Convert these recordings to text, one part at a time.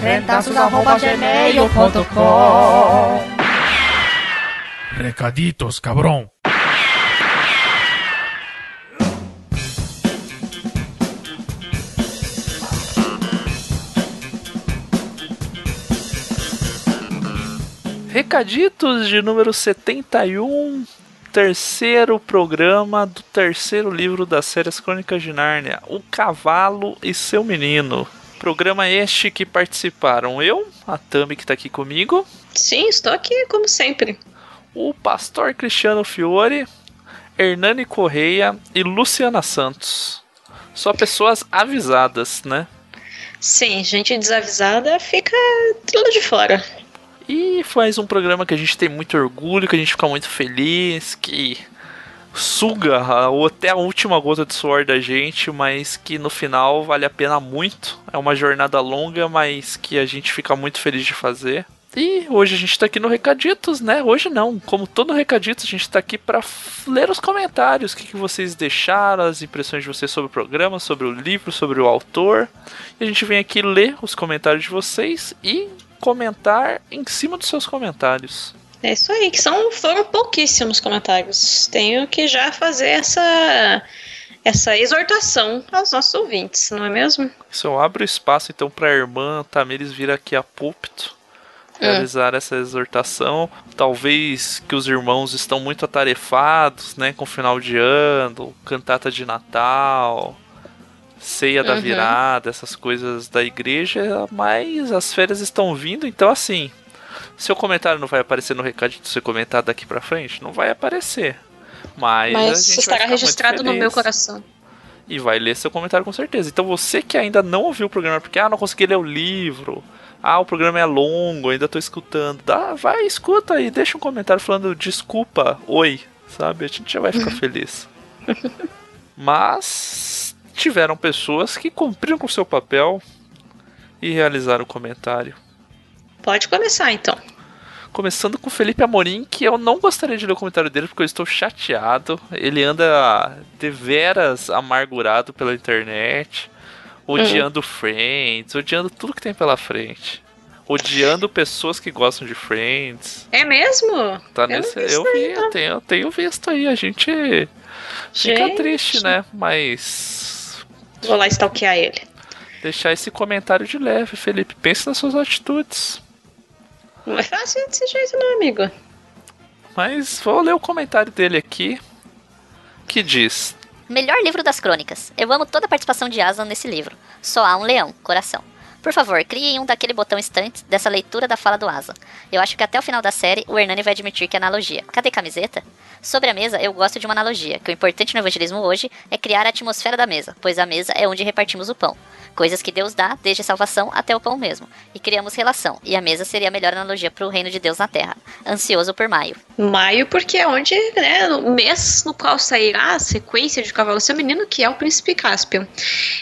rentazos.gmail.com Recaditos, cabrão. Recaditos de número 71, terceiro programa do terceiro livro das séries Crônicas de Nárnia, O Cavalo e Seu Menino. Programa este que participaram eu, a Tami que está aqui comigo. Sim, estou aqui como sempre. O pastor Cristiano Fiore, Hernani Correia e Luciana Santos. Só pessoas avisadas, né? Sim, gente desavisada fica tudo de fora. E faz um programa que a gente tem muito orgulho, que a gente fica muito feliz, que suga ou até a última gota de suor da gente, mas que no final vale a pena muito. É uma jornada longa, mas que a gente fica muito feliz de fazer. E hoje a gente tá aqui no Recaditos, né? Hoje não, como todo Recaditos, a gente tá aqui para ler os comentários, o que, que vocês deixaram, as impressões de vocês sobre o programa, sobre o livro, sobre o autor. E a gente vem aqui ler os comentários de vocês e comentar em cima dos seus comentários. É isso aí, que são, foram pouquíssimos comentários. Tenho que já fazer essa essa exortação aos nossos ouvintes, não é mesmo? Se eu abro espaço então para a irmã Tamires vir aqui a púlpito realizar hum. essa exortação, talvez que os irmãos estão muito atarefados, né, com final de ano, cantata de Natal, ceia da uhum. virada, essas coisas da igreja, mas as férias estão vindo, então assim, seu comentário não vai aparecer no recado de ser comentado daqui pra frente? Não vai aparecer. Mas, Mas estará registrado no meu coração. E vai ler seu comentário com certeza. Então você que ainda não ouviu o programa, porque ah, não consegui ler o livro. Ah, o programa é longo, ainda tô escutando. Dá, vai, escuta aí, deixa um comentário falando desculpa, oi, sabe? A gente já vai ficar feliz. Mas tiveram pessoas que cumpriram com seu papel e realizaram o comentário. Pode começar então. Começando com o Felipe Amorim, que eu não gostaria de ler o comentário dele porque eu estou chateado. Ele anda deveras amargurado pela internet, odiando uhum. Friends, odiando tudo que tem pela frente. Odiando pessoas que gostam de Friends. É mesmo? Tá eu nesse. Eu vi, eu tenho, eu tenho visto aí. A gente, gente fica triste, né? Mas. Vou lá stalkear ele. Deixar esse comentário de leve, Felipe. Pense nas suas atitudes. Não é fácil desse jeito, não, amigo. Mas vou ler o comentário dele aqui. Que diz: Melhor livro das crônicas. Eu amo toda a participação de Aslan nesse livro. Só há um leão, coração. Por favor, criem um daquele botão instante dessa leitura da fala do Asa. Eu acho que até o final da série o Hernani vai admitir que é analogia. Cadê camiseta? Sobre a mesa, eu gosto de uma analogia, que o importante no evangelismo hoje é criar a atmosfera da mesa, pois a mesa é onde repartimos o pão. Coisas que Deus dá, desde a salvação até o pão mesmo. E criamos relação. E a mesa seria a melhor analogia para o reino de Deus na terra. Ansioso por maio. Maio, porque é onde, né, o mês no qual sairá a sequência de Cavalo Seu Menino, que é o Príncipe Cáspio.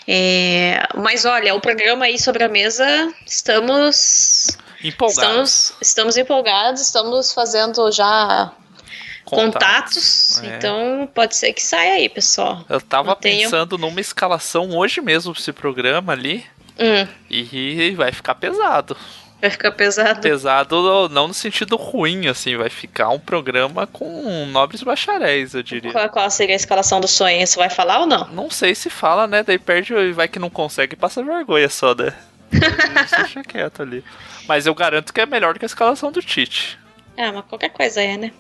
É, mas olha, o programa aí sobre a mesa, estamos. Empolgados. Estamos, estamos empolgados, estamos fazendo já contatos. É. Então pode ser que saia aí, pessoal. Eu tava pensando numa escalação hoje mesmo esse programa ali. Hum. E vai ficar pesado. Vai ficar pesado. Pesado não no sentido ruim, assim, vai ficar um programa com nobres bacharéis, eu diria. Qual, qual seria a escalação do sonho? Você vai falar ou não? Não sei se fala, né? Daí perde e vai que não consegue e passa vergonha só, né? Deixa quieto ali. Mas eu garanto que é melhor do que a escalação do Tite. Ah, mas qualquer coisa é, né?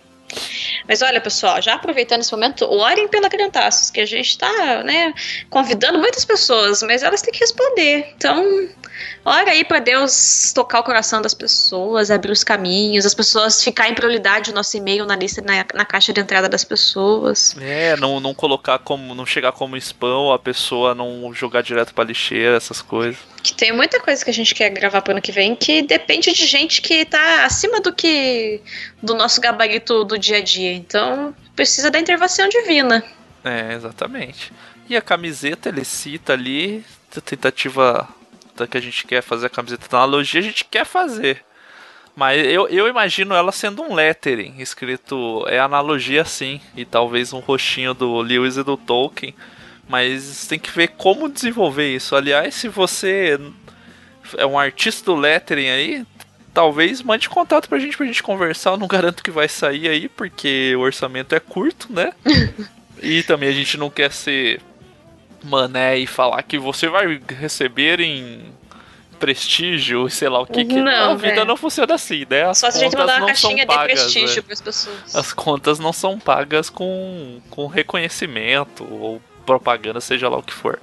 Mas olha, pessoal, já aproveitando esse momento, orem pela Criantaços, que a gente está né, convidando muitas pessoas, mas elas têm que responder. Então, Ora aí para Deus tocar o coração das pessoas, abrir os caminhos, as pessoas ficar em prioridade o nosso e-mail na lista, na, na, caixa de entrada das pessoas. É, não, não colocar como. não chegar como spam, a pessoa não jogar direto pra lixeira, essas coisas. Que tem muita coisa que a gente quer gravar pro ano que vem que depende de gente que tá acima do que. do nosso gabarito do dia a dia. Então precisa da intervenção divina. É, exatamente. E a camiseta ele cita ali, a tentativa que a gente quer fazer a camiseta da analogia, a gente quer fazer. Mas eu, eu imagino ela sendo um lettering, escrito é analogia sim, e talvez um roxinho do Lewis e do Tolkien. Mas tem que ver como desenvolver isso. Aliás, se você é um artista do lettering aí, talvez mande contato pra gente pra gente conversar. Eu não garanto que vai sair aí, porque o orçamento é curto, né? e também a gente não quer ser mané e falar que você vai receber em prestígio, sei lá o que. que não, a vida não funciona assim, né? As Só se a gente mandar uma caixinha pagas, de prestígio né? para as pessoas. As contas não são pagas com, com reconhecimento ou propaganda, seja lá o que for.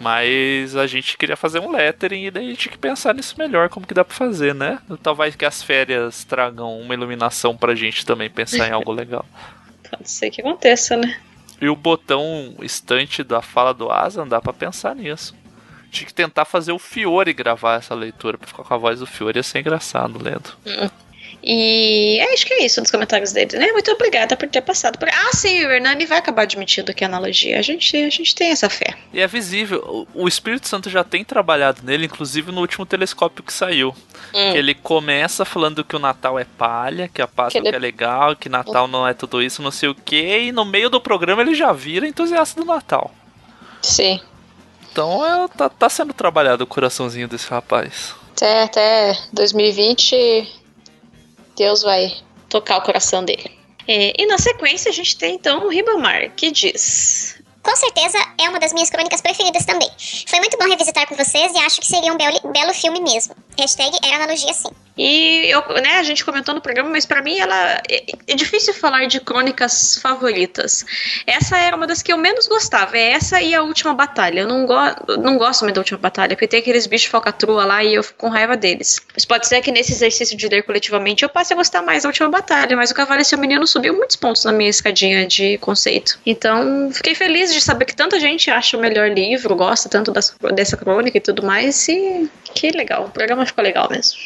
Mas a gente queria fazer um lettering e daí a gente tinha que pensar nisso melhor, como que dá pra fazer, né? Talvez que as férias tragam uma iluminação pra gente também pensar em algo legal. Pode ser que aconteça, né? E o botão estante da fala do Asa, dá pra pensar nisso. Tinha que tentar fazer o Fiore gravar essa leitura, pra ficar com a voz do Fiore, ia ser engraçado lendo. E acho que é isso nos comentários dele, né? Muito obrigada por ter passado por. Ah, sim, o Hernani vai acabar admitindo que é analogia. A gente, a gente tem essa fé. E é visível, o Espírito Santo já tem trabalhado nele, inclusive no último telescópio que saiu. Hum. Que ele começa falando que o Natal é palha, que a Páscoa Que ele- é legal, que Natal não é tudo isso, não sei o que, e no meio do programa ele já vira entusiasta do Natal. Sim. Então é, tá, tá sendo trabalhado o coraçãozinho desse rapaz. Até, até 2020, Deus vai tocar o coração dele. É, e na sequência a gente tem então o Ribamar, que diz. Com certeza é uma das minhas crônicas preferidas também. Foi muito bom revisitar com vocês e acho que seria um belo, belo filme mesmo. Hashtag era analogia sim. E eu, né, a gente comentou no programa, mas pra mim ela é, é difícil falar de crônicas favoritas. Essa era uma das que eu menos gostava. É essa e a última batalha. Eu não, go não gosto muito da última batalha, porque tem aqueles bichos falcatrua lá e eu fico com raiva deles. Mas pode ser que nesse exercício de ler coletivamente eu passe a gostar mais da última batalha. Mas o Cavalo e seu Menino subiu muitos pontos na minha escadinha de conceito. Então fiquei feliz de saber que tanta gente acha o melhor livro, gosta tanto das, dessa crônica e tudo mais. E que legal. O programa ficou legal mesmo.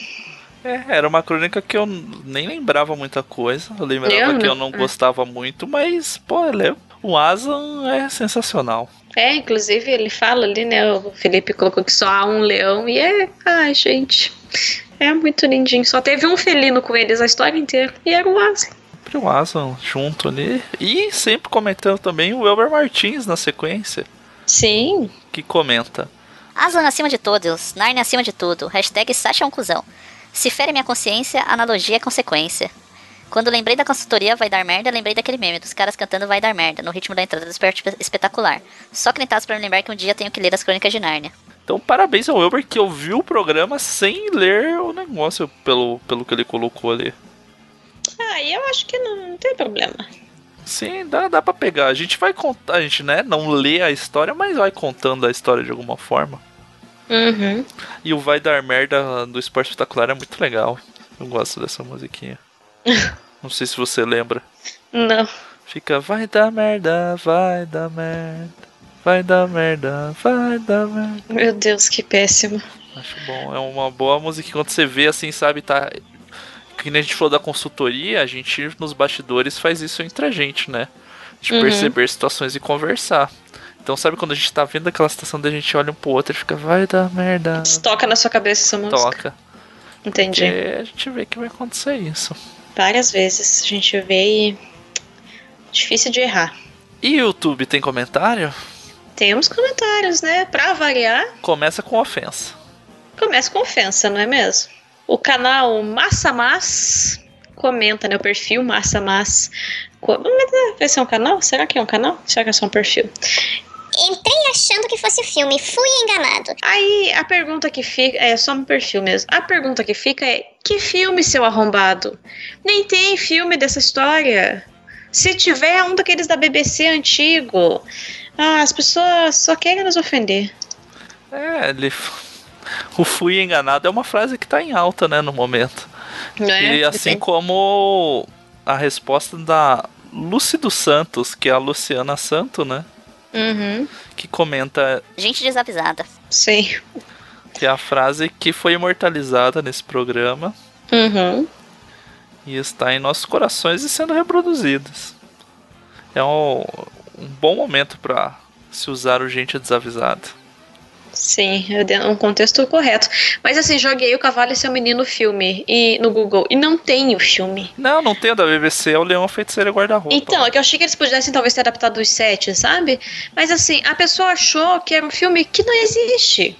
É, era uma crônica que eu nem lembrava muita coisa. Eu lembrava Eu que eu não- é. gostava muito, mas, pô, ele é- o Asan é sensacional. É, inclusive ele fala ali, né? O Felipe colocou que só há um leão e é. Ai, gente. É muito lindinho. Só teve um felino com eles a história inteira. E era o Asa. Sempre o Asan junto ali. E sempre comentando também o Elber Martins na sequência, Sim. que comenta. Aslan acima de todos, Narnia acima de tudo, hashtag Sasha é um cuzão. Se fere minha consciência, analogia é consequência. Quando lembrei da consultoria Vai Dar Merda, lembrei daquele meme dos caras cantando Vai Dar Merda, no ritmo da entrada do Esperto Espetacular. Só crentados pra me lembrar que um dia tenho que ler as crônicas de Nárnia. Então, parabéns ao Elber que ouviu o programa sem ler o negócio pelo, pelo que ele colocou ali. Ah, eu acho que não, não tem problema. Sim, dá, dá pra pegar. A gente vai contar, a gente, né, não lê a história, mas vai contando a história de alguma forma. Uhum. E o Vai Dar Merda do Esporte Espetacular é muito legal. Eu gosto dessa musiquinha. Não sei se você lembra. Não. Fica, vai dar merda, vai dar merda, vai dar merda, vai dar merda. Meu Deus, que péssimo. Acho bom, é uma boa música. Quando você vê assim, sabe, tá. Que nem a gente falou da consultoria, a gente nos bastidores faz isso entre a gente, né? De Uhum. perceber situações e conversar. Então, sabe quando a gente tá vendo aquela situação da gente olha um pro outro e fica, vai dar merda. Toca na sua cabeça essa música. Toca. Entendi. Porque a gente vê que vai acontecer isso. Várias vezes a gente vê e. Difícil de errar. E YouTube tem comentário? Temos comentários, né? Pra variar, Começa com ofensa. começa com ofensa, não é mesmo? O canal Massa Mas comenta, né? O perfil Massa Mas. co- Vai ser um canal? Será que é um canal? Será que é só um perfil? Entrei achando que fosse filme, fui enganado. Aí a pergunta que fica. É só um perfil mesmo. A pergunta que fica é: que filme, seu arrombado? Nem tem filme dessa história. Se tiver, é um daqueles da BBC antigo. Ah, as pessoas só querem nos ofender. É, ele. O fui enganado é uma frase que tá em alta, né, no momento. É, e assim como a resposta da Lucy dos Santos, que é a Luciana Santo, né? Uhum. Que comenta Gente desavisada. Sim. que é a frase que foi imortalizada nesse programa Uhum. e está em nossos corações e sendo reproduzidas. É um, um bom momento para se usar o gente desavisado. Sim, é de- um contexto correto. Mas assim, joguei o Cavalo e seu Menino filme e, no Google e não tem o filme. Não, não tem o da BBC, é o Leão Feiticeiro e Guarda-Roupa. Então, é que eu achei que eles pudessem talvez ter adaptado os sete, sabe? Mas assim, a pessoa achou que era um filme que não existe.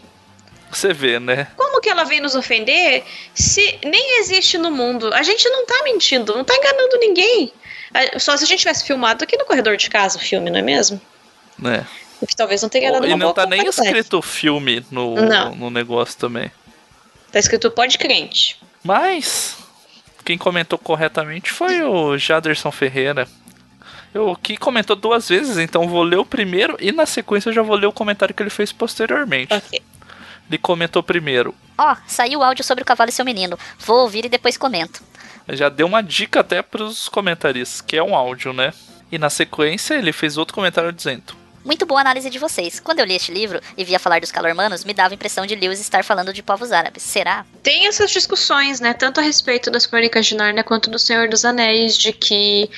Você vê, né? Como que ela vem nos ofender se nem existe no mundo? A gente não tá mentindo, não tá enganando ninguém. Só se a gente tivesse filmado aqui no corredor de casa o filme, não é mesmo? né? O que talvez não tenha dado E uma não boa tá nem qualidade. escrito filme no, Não. no negócio também. Tá escrito pode crente. Mas quem comentou corretamente foi o Jaderson Ferreira. Eu que comentou duas vezes, então vou ler o primeiro e na sequência eu já vou ler o comentário que ele fez posteriormente. Ok. Ele comentou primeiro. Ó, saiu o áudio sobre o cavalo e seu menino. Vou ouvir e depois comento. Já deu uma dica até pros comentaristas, que é um áudio, né? E na sequência ele fez outro comentário dizendo: Muito boa análise de vocês. Quando eu li este livro e via falar dos calormanos, me dava a impressão de Lewis estar falando de povos árabes. Será? Tem essas discussões, né? Tanto a respeito das Crônicas de Nárnia quanto do Senhor dos Anéis, de que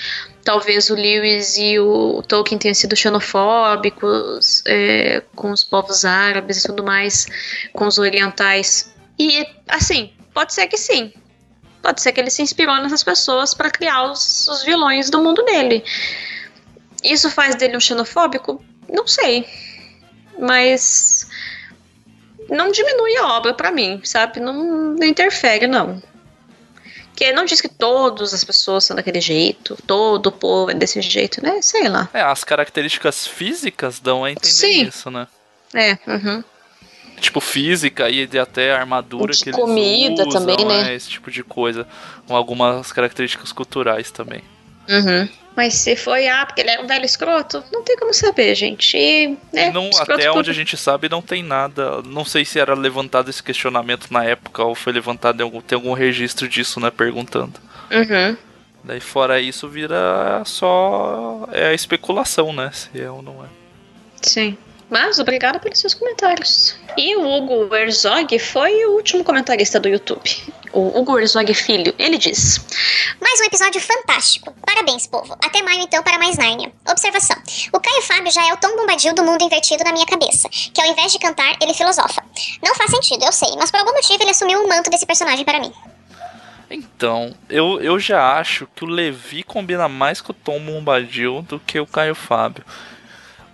talvez o Lewis e o Tolkien tenham sido xenofóbicos é, com os povos árabes e tudo mais, com os orientais. E, assim, pode ser que sim. Pode ser que ele se inspirou nessas pessoas para criar os, os vilões do mundo dele. Isso faz dele um xenofóbico? Não sei. Mas não diminui a obra pra mim, sabe? Não, não interfere, não. Que não diz que todas as pessoas são daquele jeito, todo o povo é desse jeito, né? Sei lá. É, as características físicas dão a entender Sim. isso, né? É, uhum. Tipo, física e de até armadura De que eles comida usam, também, né? é, esse tipo de coisa. Com algumas características culturais também. Uhum. Mas se foi, ah, porque ele era um velho escroto, não tem como saber, gente. E, né, não, até por- onde a gente sabe, não tem nada. Não sei se era levantado esse questionamento na época ou foi levantado em algum, tem algum registro disso, né? Perguntando. Uhum. Daí fora isso vira só é a especulação, né? Se é ou não é. Sim. Mas obrigada pelos seus comentários. E o Hugo Herzog foi o último comentarista do YouTube. O Hugo Herzog Filho. Ele diz: Mais um episódio fantástico. Parabéns, povo. Até maio, então, para mais Nárnia. Observação. O Caio Fábio já é o Tom Bombadil do mundo invertido na minha cabeça, que ao invés de cantar, ele filosofa. Não faz sentido, eu sei, mas por algum motivo ele assumiu o manto desse personagem para mim. Então, eu, eu já acho que o Levi combina mais com o Tom Bombadil do que o Caio Fábio.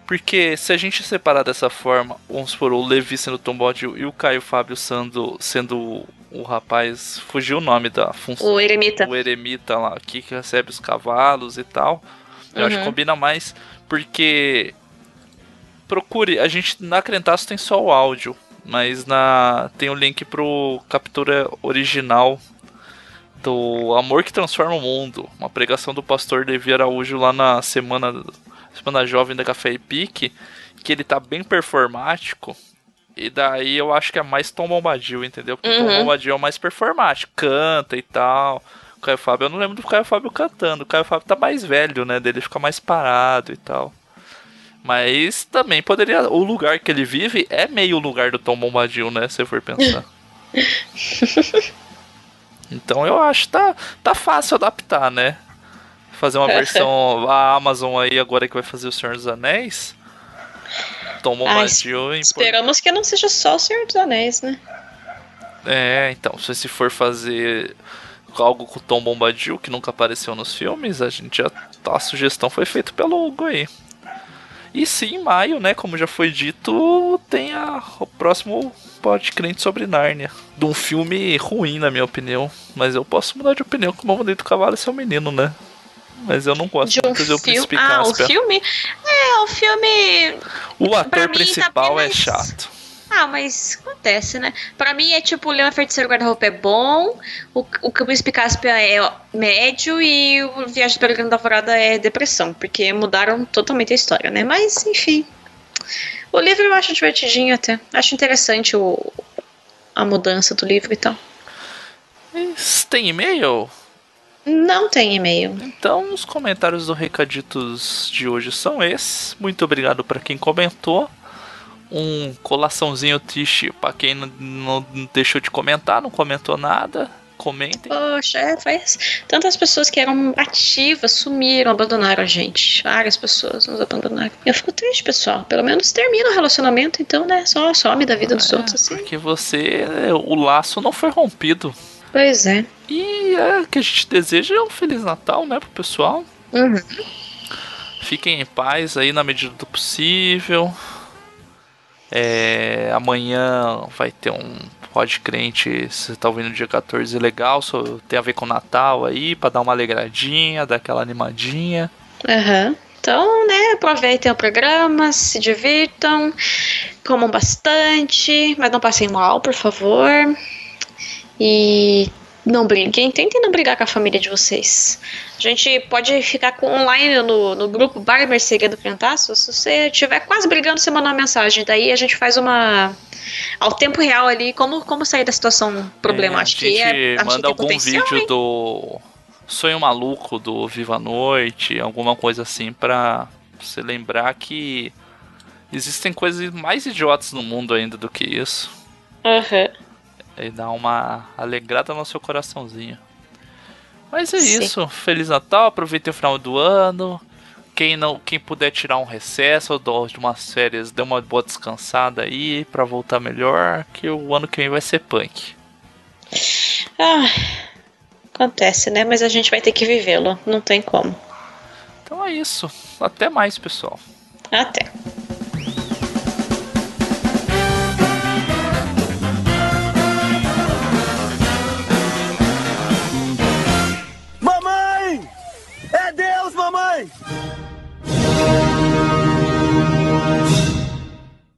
Porque se a gente separar dessa forma, vamos supor, o Levi sendo Tom e o Caio Fábio sendo, sendo o, rapaz. Fugiu o nome da função. o Eremita. o eremita lá aqui que recebe os cavalos e tal. Eu acho que Uhum. combina mais porque procure, a gente na Crentaço tem só o áudio, mas na tem o link pro captura original do Amor que Transforma o Mundo, uma pregação do pastor Levi Araújo lá na semana semana jovem da Café e Pique, que ele tá bem performático. E daí eu acho que é mais Tom Bombadil, entendeu? Porque o Tom Uhum. Bombadil é o mais performático, canta e tal. O Caio Fábio, eu não lembro do Caio Fábio cantando. O Caio Fábio tá mais velho, né? Dele fica mais parado e tal. Mas também poderia. O lugar que ele vive é meio o lugar do Tom Bombadil, né? Se for pensar. então eu acho que tá, tá fácil adaptar, né? Fazer uma versão. A Amazon aí agora que vai fazer o Senhor dos Anéis. Tom Bombadil em Esperamos que não seja só o Senhor dos Anéis, né? É, então, se se for fazer algo com o Tom Bombadil, que nunca apareceu nos filmes, a gente já. A sugestão foi feita pelo Hugo aí. E sim, em maio, né, como já foi dito, tem a, o próximo Pod Crente sobre Nárnia. De um filme ruim, na minha opinião. Mas eu posso mudar de opinião, como eu mudei do cavalo e seu menino, né? Mas eu não gosto De um muito de Ah, o Cáspia. filme? É, o filme. O ator tá principal bem é chato. Ah, mas acontece, né? Pra mim é tipo, o Leão Feiticeiro Guarda-Roupa é bom, o, o Príncipe Cáspia é médio e o Viagem pela Grande Alvorada é depressão, porque mudaram totalmente a história, né? Mas, enfim. O livro eu acho divertidinho até. Acho interessante o, a, a mudança do livro e tal. Tem e-mail? Não tem e-mail. Então, os comentários do Recaditos de hoje são esses. Muito obrigado para quem comentou. Um colaçãozinho triste para quem não, não, deixou de comentar, não comentou nada. Comentem. Poxa, é, faz. Tantas pessoas que eram ativas sumiram, abandonaram a gente. Várias pessoas nos abandonaram. Eu fico triste, pessoal. Pelo menos termina o relacionamento, então, né? Só some da vida dos É, outros, assim. Porque você. O laço não foi rompido. Pois é. E é, o que a gente deseja é um Feliz Natal, né, pro pessoal. Uhum. Fiquem em paz aí na medida do possível. É, amanhã vai ter um Pode Crente, você tá ouvindo dia 14, legal, só tem a ver com o Natal aí, pra dar uma alegradinha, dar aquela animadinha. Aham. Então, né, aproveitem o programa, se divirtam, comam bastante, mas não passem mal, por favor. E não briguem, tentem não brigar com a família de vocês. A gente pode ficar com online no, no grupo Bar Mercearia do Cantaço. Se você estiver quase brigando, você manda uma mensagem. Daí a gente faz uma. Ao tempo real ali, como, como sair da situação problemática. É, a E gente é- manda algum vídeo hein? do Sonho Maluco do Viva a Noite, alguma coisa assim, pra você lembrar que existem coisas mais idiotas no mundo ainda do que isso. Aham. E dá uma alegrada no seu coraçãozinho. Mas é Sim. isso. Feliz Natal, aproveitem o final do ano. Quem não, quem puder tirar um recesso ou de umas férias, dê uma boa descansada aí pra voltar melhor, que o ano que vem vai ser punk. Ah, acontece, né? Mas a gente vai ter que vivê-lo. Não tem como. Então é isso. Até mais, pessoal. Até.